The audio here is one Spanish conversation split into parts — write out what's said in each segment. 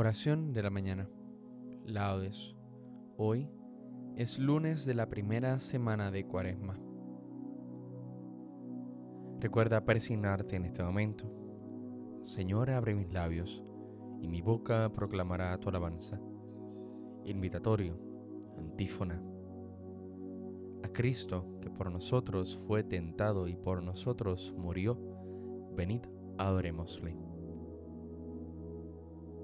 Oración de la mañana. Laudes. Hoy es lunes de la primera semana de Cuaresma. Recuerda persignarte en este momento. Señor, abre mis labios y mi boca proclamará tu alabanza. Invitatorio, antífona. A Cristo, que por nosotros fue tentado y por nosotros murió, venid, adorémosle.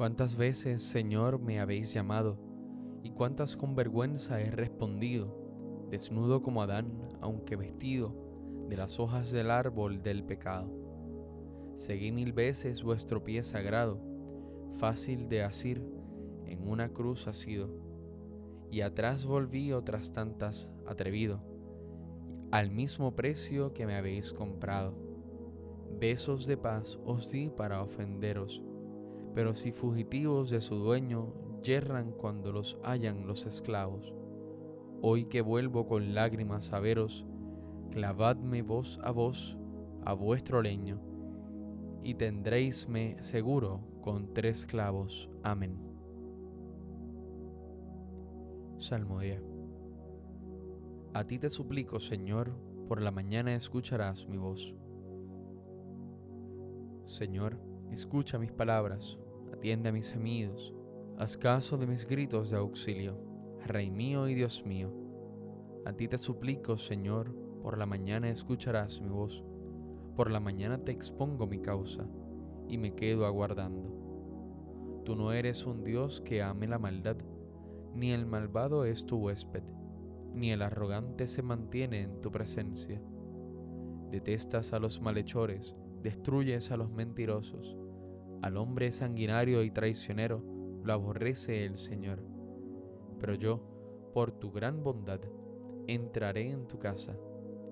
Cuántas veces, Señor, me habéis llamado, y cuántas con vergüenza he respondido, desnudo como Adán, aunque vestido de las hojas del árbol del pecado. Seguí mil veces vuestro pie sagrado, fácil de asir, en una cruz asido, y atrás volví otras tantas atrevido, al mismo precio que me habéis comprado. Besos de paz os di para ofenderos pero si fugitivos de su dueño yerran cuando los hallan los esclavos. Hoy que vuelvo con lágrimas a veros, clavadme vos a vos a vuestro leño, y tendréisme seguro con tres clavos. Amén. Salmodia. A ti te suplico, Señor, por la mañana escucharás mi voz. Señor, Escucha mis palabras, atiende a mis gemidos, haz caso de mis gritos de auxilio, Rey mío y Dios mío. A ti te suplico, Señor, por la mañana escucharás mi voz, por la mañana te expongo mi causa y me quedo aguardando. Tú no eres un Dios que ame la maldad, ni el malvado es tu huésped, ni el arrogante se mantiene en tu presencia. Detestas a los malhechores, destruyes a los mentirosos. Al hombre sanguinario y traicionero lo aborrece el Señor. Pero yo, por tu gran bondad, entraré en tu casa,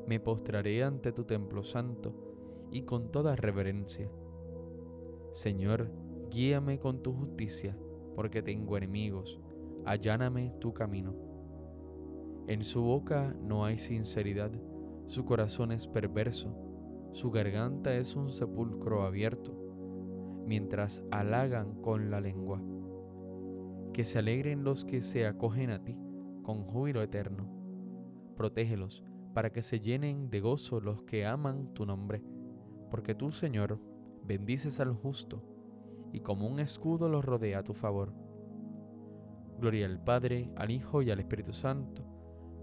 me postraré ante tu templo santo y con toda reverencia. Señor, guíame con tu justicia, porque tengo enemigos, alláname tu camino. En su boca no hay sinceridad, su corazón es perverso su garganta es un sepulcro abierto, mientras halagan con la lengua. Que se alegren los que se acogen a ti con júbilo eterno. Protégelos para que se llenen de gozo los que aman tu nombre, porque tú, Señor, bendices al justo, y como un escudo los rodea a tu favor. Gloria al Padre, al Hijo y al Espíritu Santo,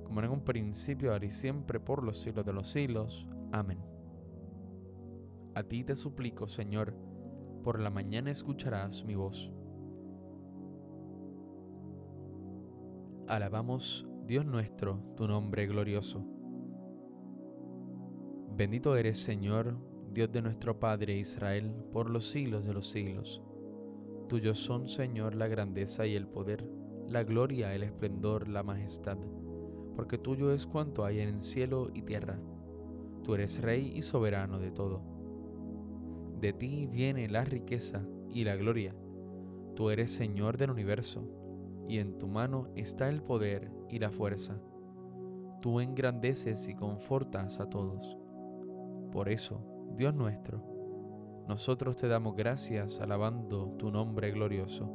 como en un principio, ahora y siempre, por los siglos de los siglos. Amén. A ti te suplico, Señor, por la mañana escucharás mi voz. Alabamos, Dios nuestro, tu nombre glorioso. Bendito eres, Señor, Dios de nuestro Padre Israel, por los siglos de los siglos. Tuyos son, Señor, la grandeza y el poder, la gloria, el esplendor, la majestad, porque tuyo es cuanto hay en el cielo y tierra. Tú eres Rey y soberano de todo. De ti viene la riqueza y la gloria. Tú eres Señor del universo y en tu mano está el poder y la fuerza. Tú engrandeces y confortas a todos. Por eso, Dios nuestro, nosotros te damos gracias alabando tu nombre glorioso.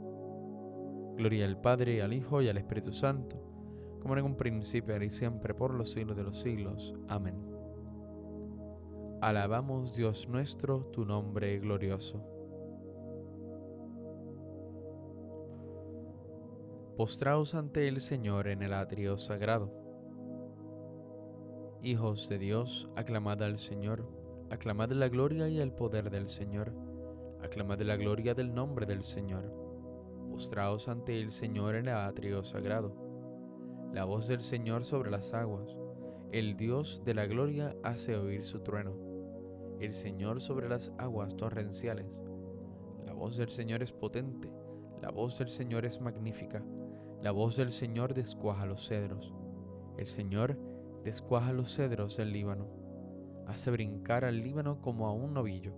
Gloria al Padre, al Hijo y al Espíritu Santo, como en un principio, y siempre, por los siglos de los siglos. Amén. Alabamos Dios nuestro, tu nombre glorioso. postraos ante el Señor en el atrio sagrado. Hijos de Dios, aclamad al Señor, aclamad la gloria y el poder del Señor, aclamad la gloria del nombre del Señor. Postraos ante el Señor en el atrio sagrado. La voz del Señor sobre las aguas, el Dios de la gloria hace oír su trueno. El Señor sobre las aguas torrenciales. La voz del Señor es potente, la voz del Señor es magnífica la voz del Señor descuaja los cedros. El Señor descuaja los cedros del Líbano. Hace brincar al Líbano como a un novillo,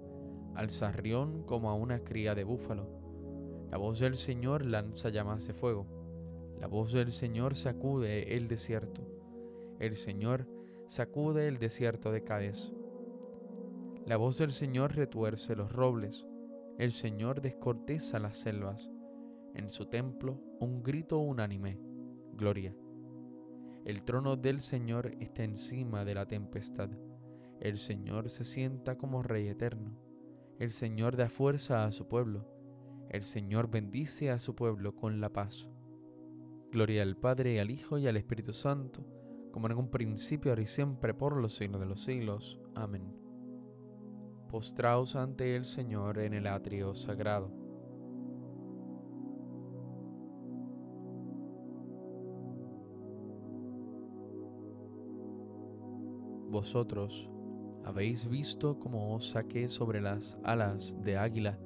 al sarrión como a una cría de búfalo. La voz del Señor lanza llamas de fuego. La voz del Señor sacude el desierto. El Señor sacude el desierto de Cádiz. La voz del Señor retuerce los robles. El Señor descorteza las selvas en su templo un grito unánime, Gloria. El trono del Señor está encima de la tempestad. El Señor se sienta como Rey eterno. El Señor da fuerza a su pueblo. El Señor bendice a su pueblo con la paz. Gloria al Padre, al Hijo y al Espíritu Santo, como en un principio, ahora y siempre, por los siglos de los siglos. Amén. Postraos ante el Señor en el atrio sagrado. Vosotros habéis visto cómo os saqué sobre las alas de águila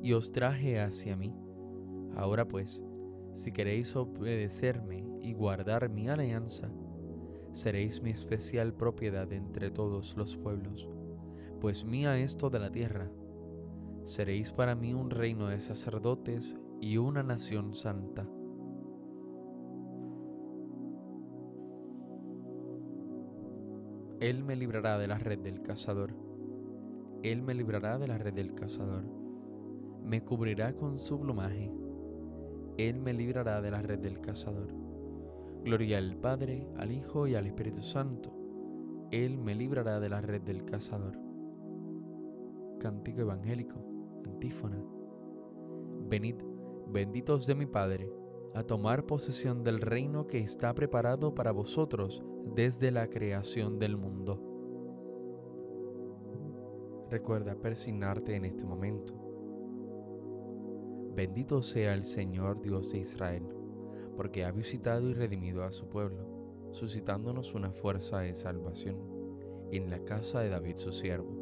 y os traje hacia mí. Ahora pues, si queréis obedecerme y guardar mi alianza, seréis mi especial propiedad entre todos los pueblos, pues mía es toda la tierra. Seréis para mí un reino de sacerdotes y una nación santa. Él me librará de la red del cazador. Él me librará de la red del cazador. Me cubrirá con su plumaje. Él me librará de la red del cazador. Gloria al Padre, al Hijo y al Espíritu Santo. Él me librará de la red del cazador. Cántico evangélico, antífona. Venid, benditos de mi Padre a tomar posesión del reino que está preparado para vosotros desde la creación del mundo. Recuerda persignarte en este momento. Bendito sea el Señor Dios de Israel, porque ha visitado y redimido a su pueblo, suscitándonos una fuerza de salvación en la casa de David su siervo,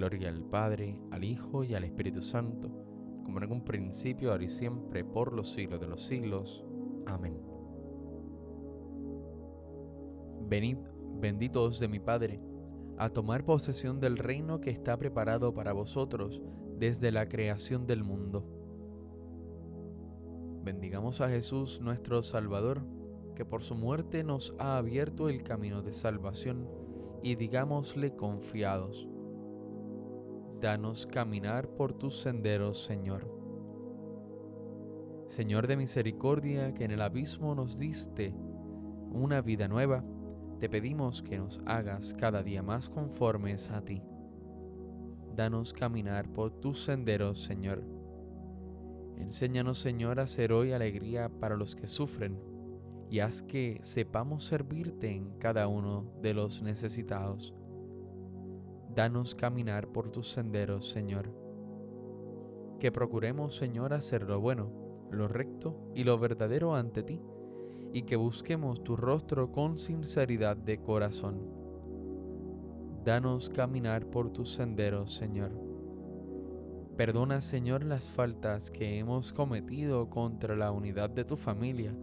Gloria al Padre, al Hijo y al Espíritu Santo, como en un principio, ahora y siempre, por los siglos de los siglos. Amén. Venid, benditos de mi Padre, a tomar posesión del reino que está preparado para vosotros desde la creación del mundo. Bendigamos a Jesús nuestro Salvador, que por su muerte nos ha abierto el camino de salvación, y digámosle confiados, danos caminar por tus senderos, Señor. Señor de misericordia, que en el abismo nos diste una vida nueva, te pedimos que nos hagas cada día más conformes a ti. Danos caminar por tus senderos, Señor. Enséñanos, Señor, a ser hoy alegría para los que sufren y haz que sepamos servirte en cada uno de los necesitados. Danos caminar por tus senderos, Señor. Que procuremos, Señor, hacer lo bueno, lo recto y lo verdadero ante ti y que busquemos tu rostro con sinceridad de corazón. Danos caminar por tus senderos, Señor. Perdona, Señor, las faltas que hemos cometido contra la unidad de tu familia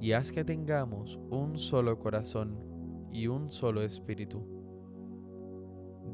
y haz que tengamos un solo corazón y un solo espíritu.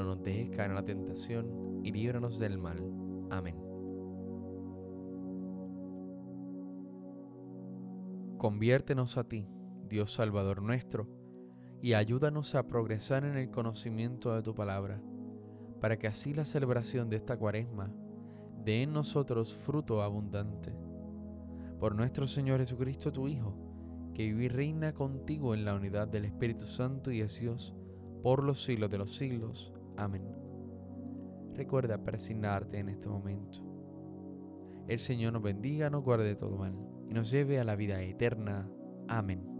No nos dejes caer en la tentación y líbranos del mal. Amén. Conviértenos a ti, Dios Salvador nuestro, y ayúdanos a progresar en el conocimiento de tu palabra, para que así la celebración de esta cuaresma dé en nosotros fruto abundante. Por nuestro Señor Jesucristo, tu Hijo, que vive y reina contigo en la unidad del Espíritu Santo y es Dios, por los siglos de los siglos. Amén. Recuerda persignarte en este momento. El Señor nos bendiga, nos guarde de todo mal y nos lleve a la vida eterna. Amén.